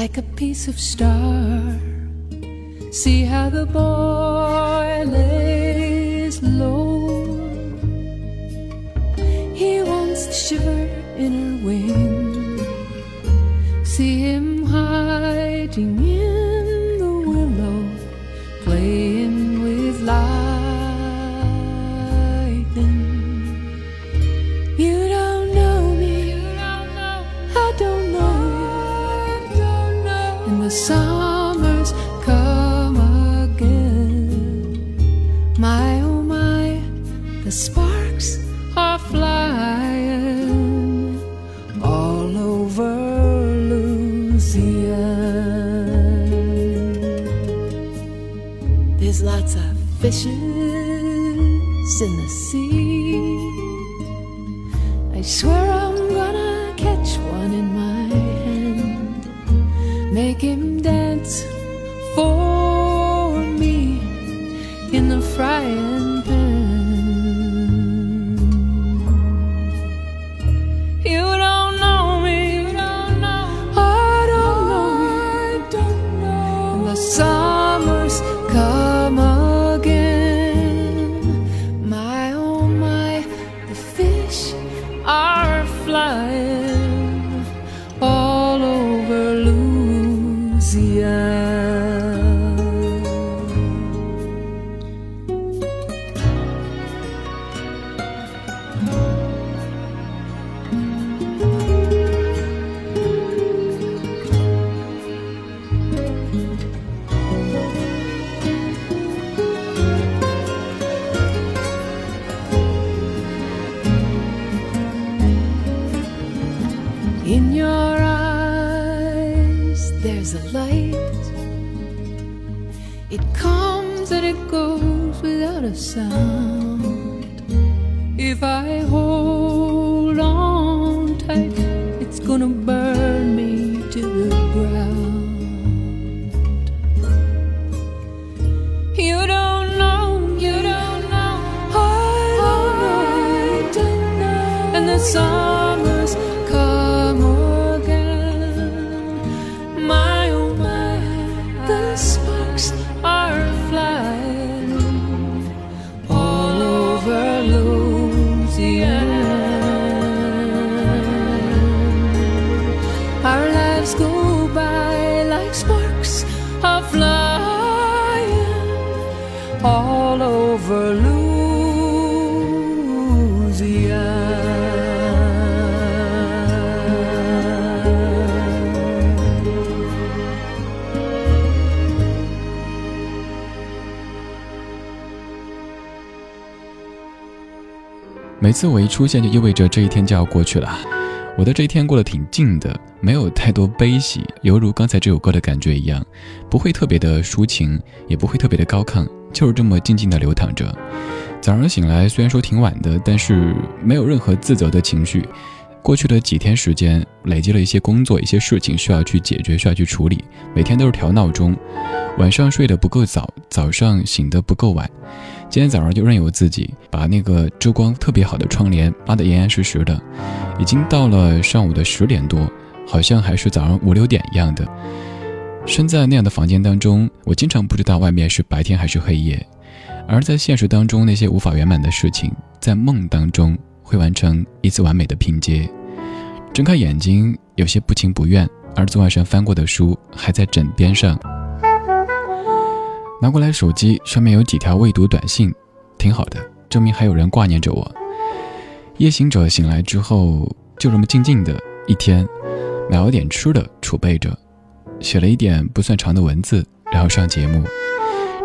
Like a piece of star. See how the boy lays low. He wants to shiver in her wing. See him hiding in There's lots of fishes in the sea. I swear I'm gonna catch one in my hand, make him dance for sound 次我一出现，就意味着这一天就要过去了。我的这一天过得挺静的，没有太多悲喜，犹如刚才这首歌的感觉一样，不会特别的抒情，也不会特别的高亢，就是这么静静的流淌着。早上醒来虽然说挺晚的，但是没有任何自责的情绪。过去的几天时间，累积了一些工作、一些事情需要去解决、需要去处理，每天都是调闹钟，晚上睡得不够早，早上醒得不够晚。今天早上就任由自己把那个遮光特别好的窗帘拉得严严实实的，已经到了上午的十点多，好像还是早上五六点一样的。身在那样的房间当中，我经常不知道外面是白天还是黑夜，而在现实当中那些无法圆满的事情，在梦当中会完成一次完美的拼接。睁开眼睛，有些不情不愿，而昨晚上翻过的书还在枕边上。拿过来手机，上面有几条未读短信，挺好的，证明还有人挂念着我。夜行者醒来之后，就这么静静的一天，买了点吃的储备着，写了一点不算长的文字，然后上节目。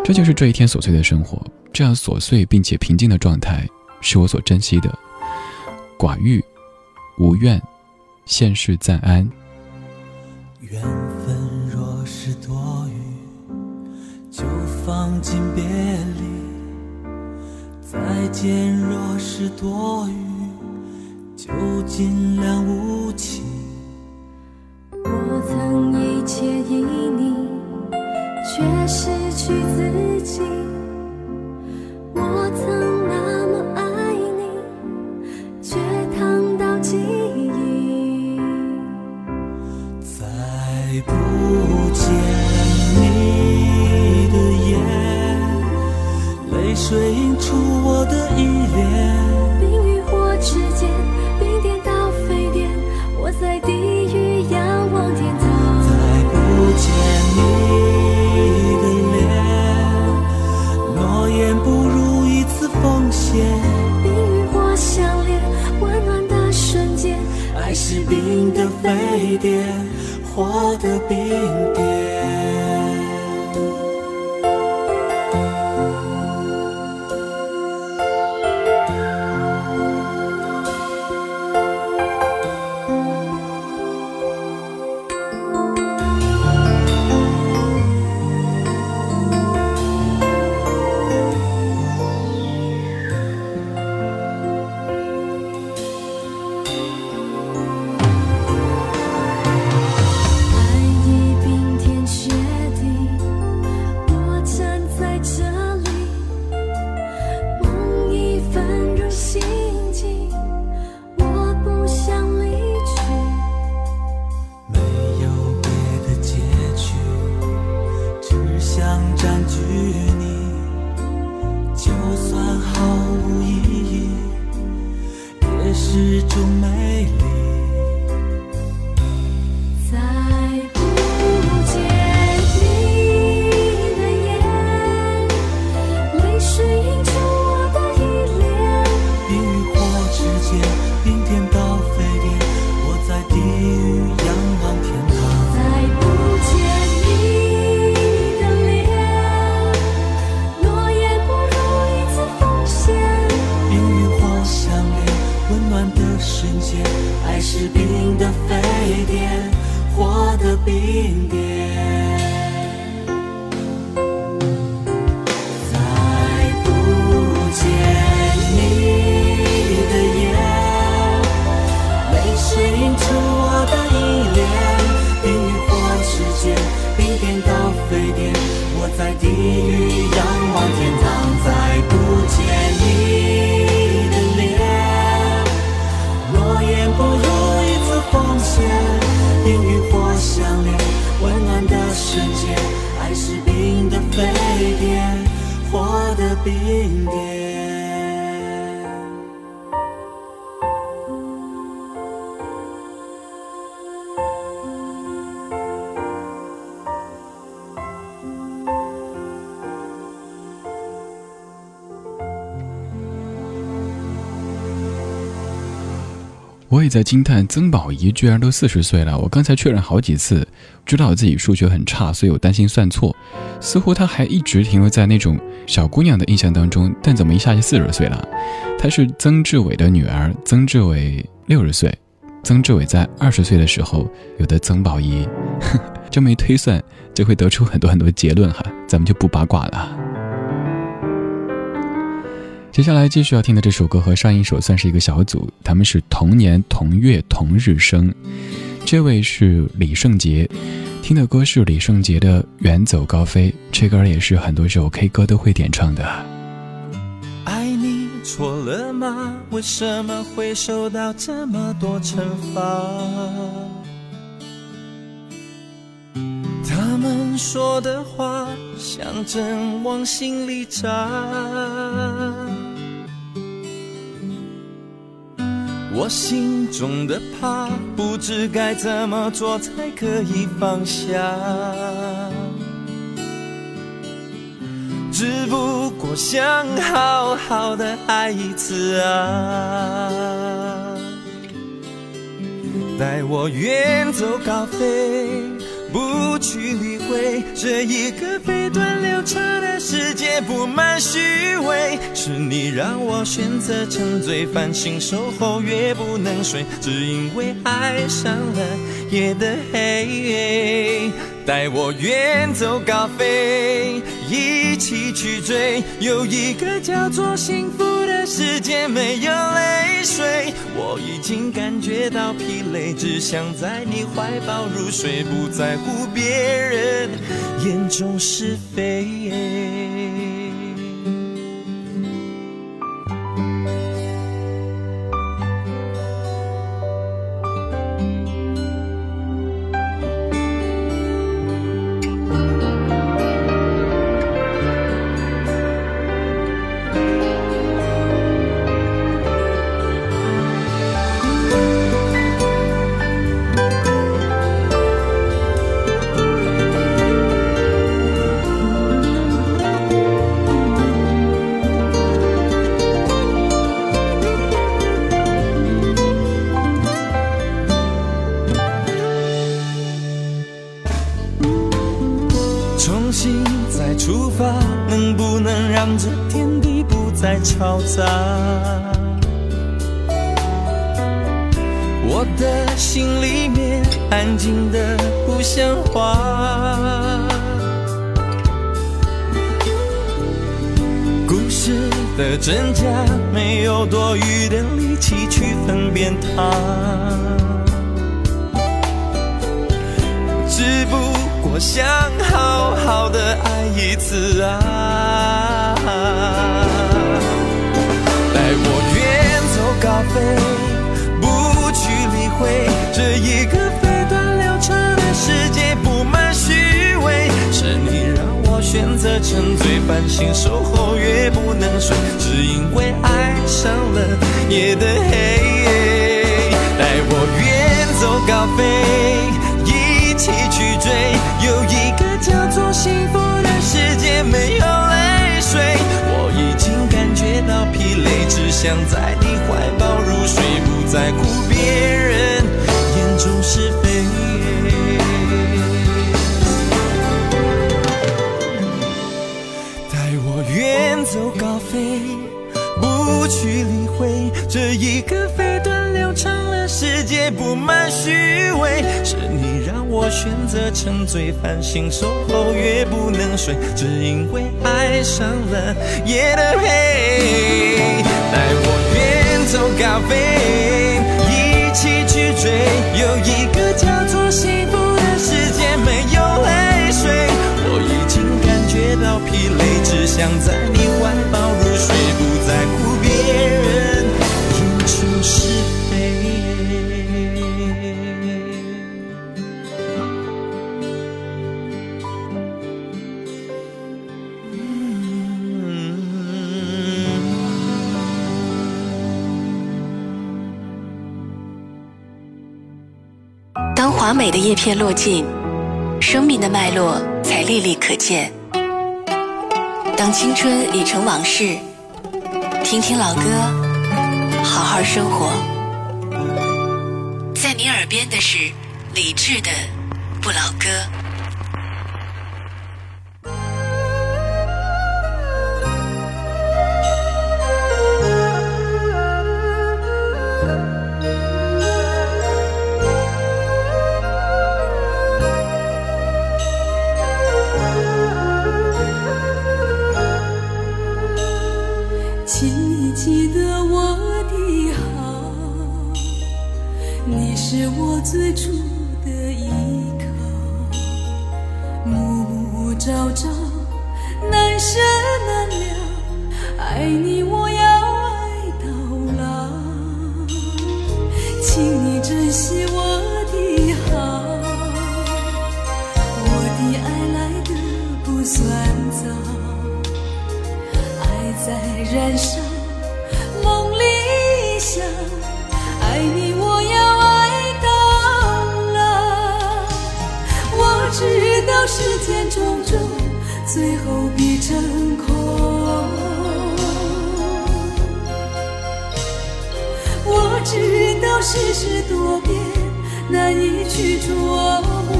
这就是这一天琐碎的生活，这样琐碎并且平静的状态，是我所珍惜的。寡欲，无怨，现世暂安。缘分若是多。放进别离，再见若是多余，就尽量无情。我曾一切依你，却失去自己。我曾出我的依恋，冰与火之间，冰点到沸点，我在地狱仰望天堂。再不见你的脸，诺言不如一次奉献。冰与火相连，温暖的瞬间，爱是冰的沸点，火的冰点。我也在惊叹，曾宝仪居然都四十岁了。我刚才确认好几次，知道自己数学很差，所以我担心算错。似乎她还一直停留在那种小姑娘的印象当中，但怎么一下就四十岁了？她是曾志伟的女儿，曾志伟六十岁，曾志伟在二十岁的时候有的曾宝仪，这么一推算，就会得出很多很多结论哈，咱们就不八卦了。接下来继续要听的这首歌和上一首算是一个小组，他们是同年同月同日生，这位是李圣杰，听的歌是李圣杰的《远走高飞》，这歌也是很多首 K 歌都会点唱的。爱你错了吗？为什么会受到这么多惩罚？他们说的话像针往心里扎。我心中的怕，不知该怎么做才可以放下。只不过想好好的爱一次啊，带我远走高飞。不去理会这一个飞短流长界布满虚伪，是你让我选择沉醉，繁星守候越不能睡，只因为爱上了夜的黑。带我远走高飞，一起去追，有一个叫做幸福的。世界没有泪水，我已经感觉到疲累，只想在你怀抱入睡，不在乎别人眼中是非。我想好好的爱一次啊。带我远走高飞，不去理会这一个飞短流长的世界布满虚伪。是你让我选择沉醉，半醒守候越不能睡，只因为爱上了夜的黑。带我远走高飞，一起去追，有一个叫做幸福的世界，没有泪水。我已经感觉到疲累，只想在你。怀抱入睡，不在乎别人眼中是非。带我远走高飞，不去理会这一个飞短流长世界布满虚伪。是你让我选择沉醉，繁星守候越不能睡，只因为爱上了夜的黑。带我远。走高飞，一起去追，有一个叫做幸福的世界，没有泪水。我已经感觉到疲累，只想在你当华美的叶片落尽，生命的脉络才历历可见。当青春已成往事，听听老歌，好好生活。在你耳边的是理智的不老歌。世事多变，难以去琢磨。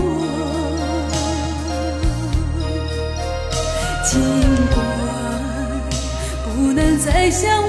尽管不能再相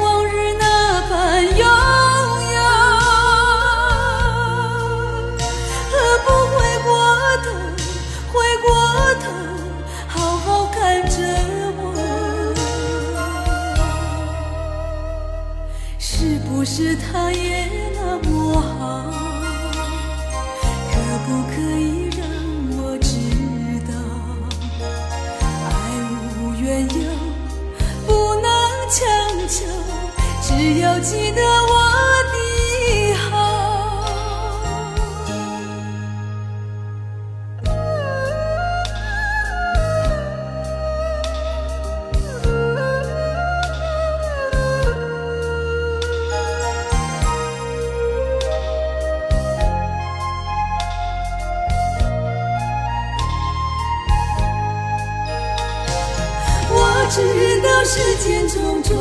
我知道世间种种，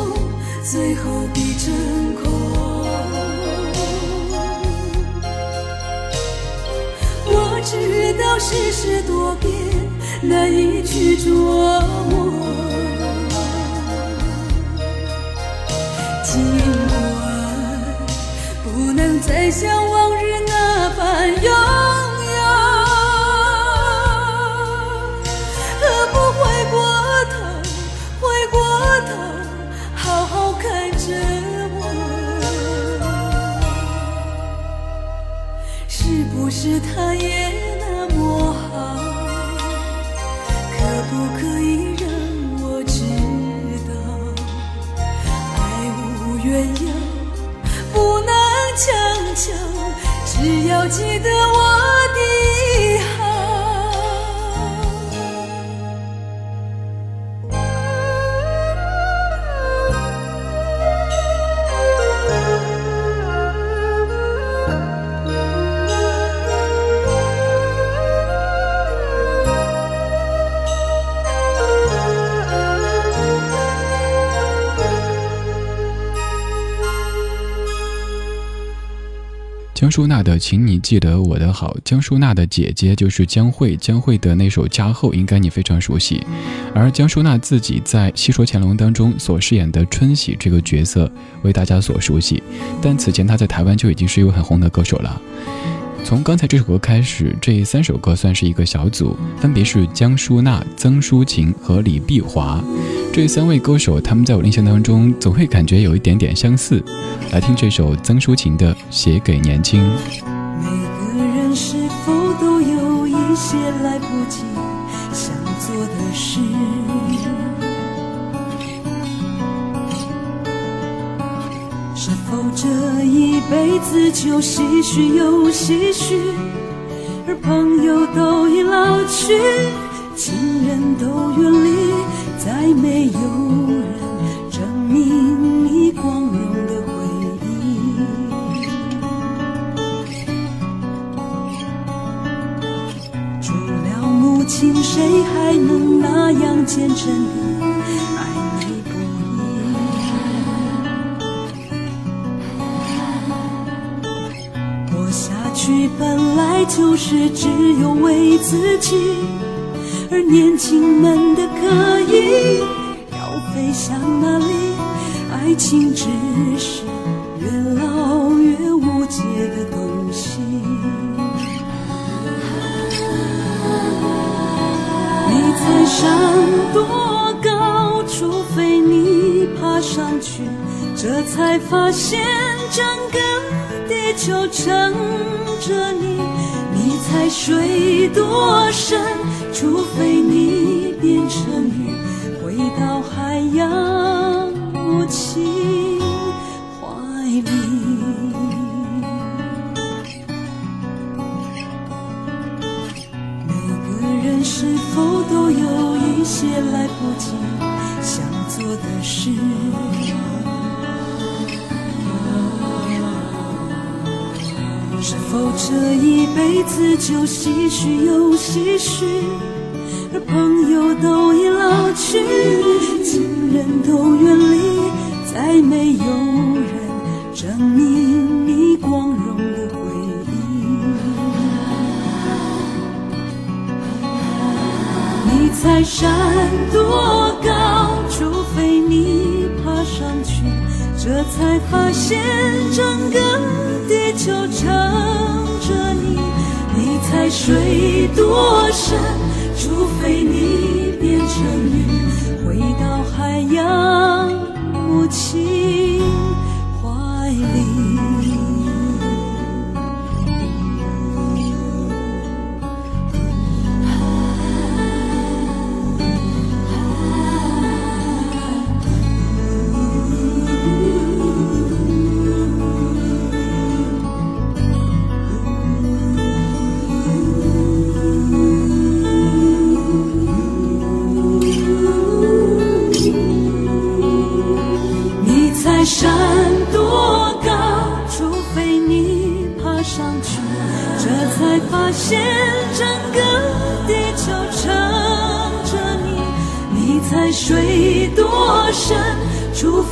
最后必成空。我知道世事多变，难以去琢磨。尽管不能再像往缘由，不能强求，只要记得我江淑娜的《请你记得我的好》，江淑娜的姐姐就是江蕙，江蕙的那首《家后》应该你非常熟悉。而江淑娜自己在《戏说乾隆》当中所饰演的春喜这个角色为大家所熟悉，但此前她在台湾就已经是一位很红的歌手了。从刚才这首歌开始，这三首歌算是一个小组，分别是江淑娜、曾淑琴和李碧华。这三位歌手，他们在我印象当中总会感觉有一点点相似。来听这首曾淑琴的《写给年轻》。一辈子就唏嘘又唏嘘？而朋友都已老去，亲人都远离，再没有人证明你光荣的回忆。除了母亲，谁还能那样虔诚的本来就是只有为自己，而年轻们的可以要飞向哪里？爱情只是越老越无解的东西。你猜山多高？除非你爬上去，这才发现整个地球撑着你，你猜水多深？除非你变成鱼，回到海洋母亲怀里。每个人是否都有一些来不及想做的事？是否这一辈子就唏嘘又唏嘘？而朋友都已老去，亲人都远离，再没有人证明你光荣的回忆。你猜山多高？除非你爬上去，这才发现整个地球撑着你。你才睡多深？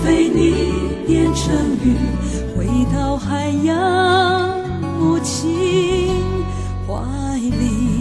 非你变成鱼，回到海洋母亲怀里。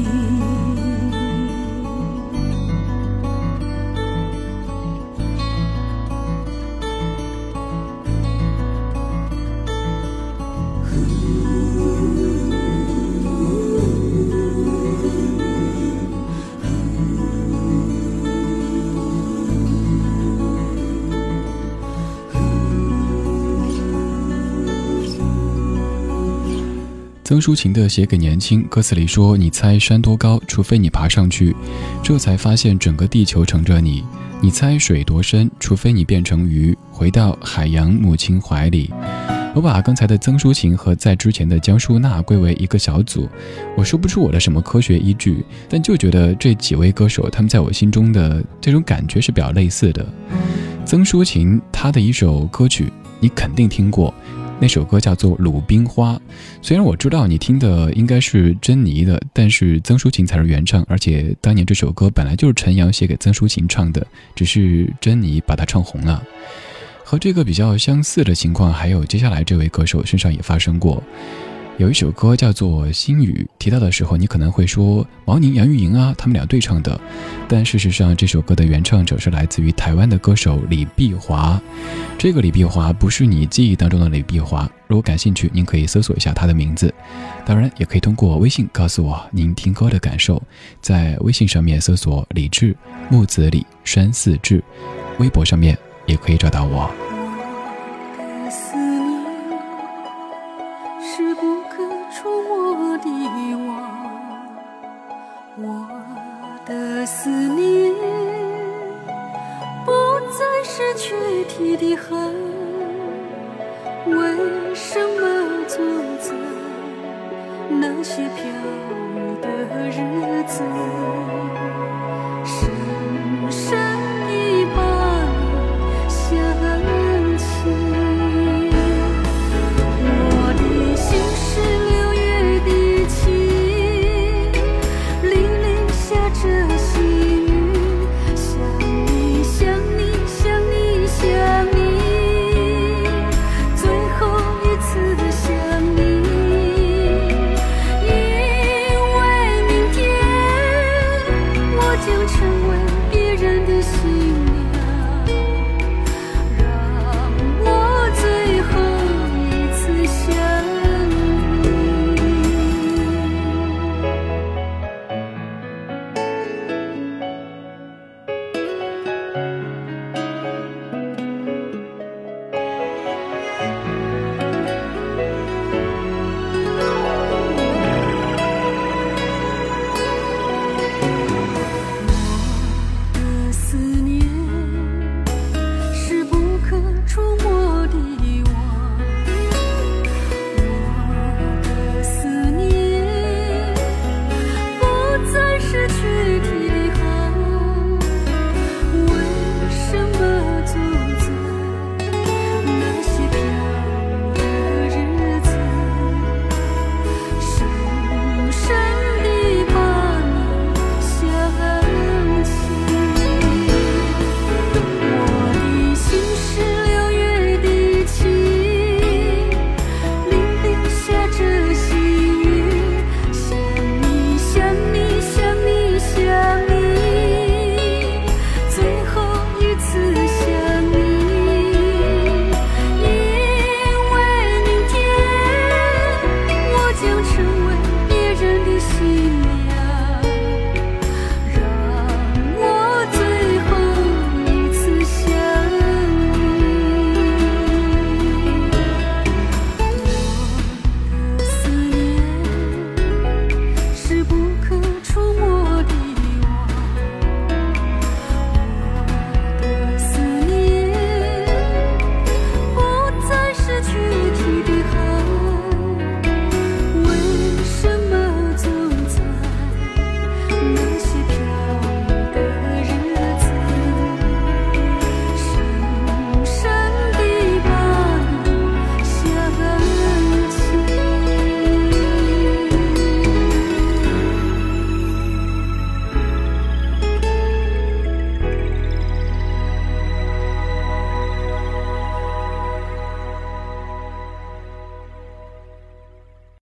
曾淑琴的《写给年轻》歌词里说：“你猜山多高？除非你爬上去，这才发现整个地球撑着你。你猜水多深？除非你变成鱼，回到海洋母亲怀里。”我把刚才的曾淑琴和在之前的江淑娜归为一个小组，我说不出我的什么科学依据，但就觉得这几位歌手他们在我心中的这种感觉是比较类似的。曾淑琴她的一首歌曲你肯定听过。那首歌叫做《鲁冰花》，虽然我知道你听的应该是珍妮的，但是曾淑琴才是原唱，而且当年这首歌本来就是陈阳写给曾淑琴唱的，只是珍妮把它唱红了。和这个比较相似的情况，还有接下来这位歌手身上也发生过。有一首歌叫做《心语》，提到的时候，你可能会说毛宁、杨钰莹啊，他们俩对唱的。但事实上，这首歌的原唱者是来自于台湾的歌手李碧华。这个李碧华不是你记忆当中的李碧华。如果感兴趣，您可以搜索一下他的名字。当然，也可以通过微信告诉我您听歌的感受。在微信上面搜索“李志木子李山寺志”，微博上面也可以找到我。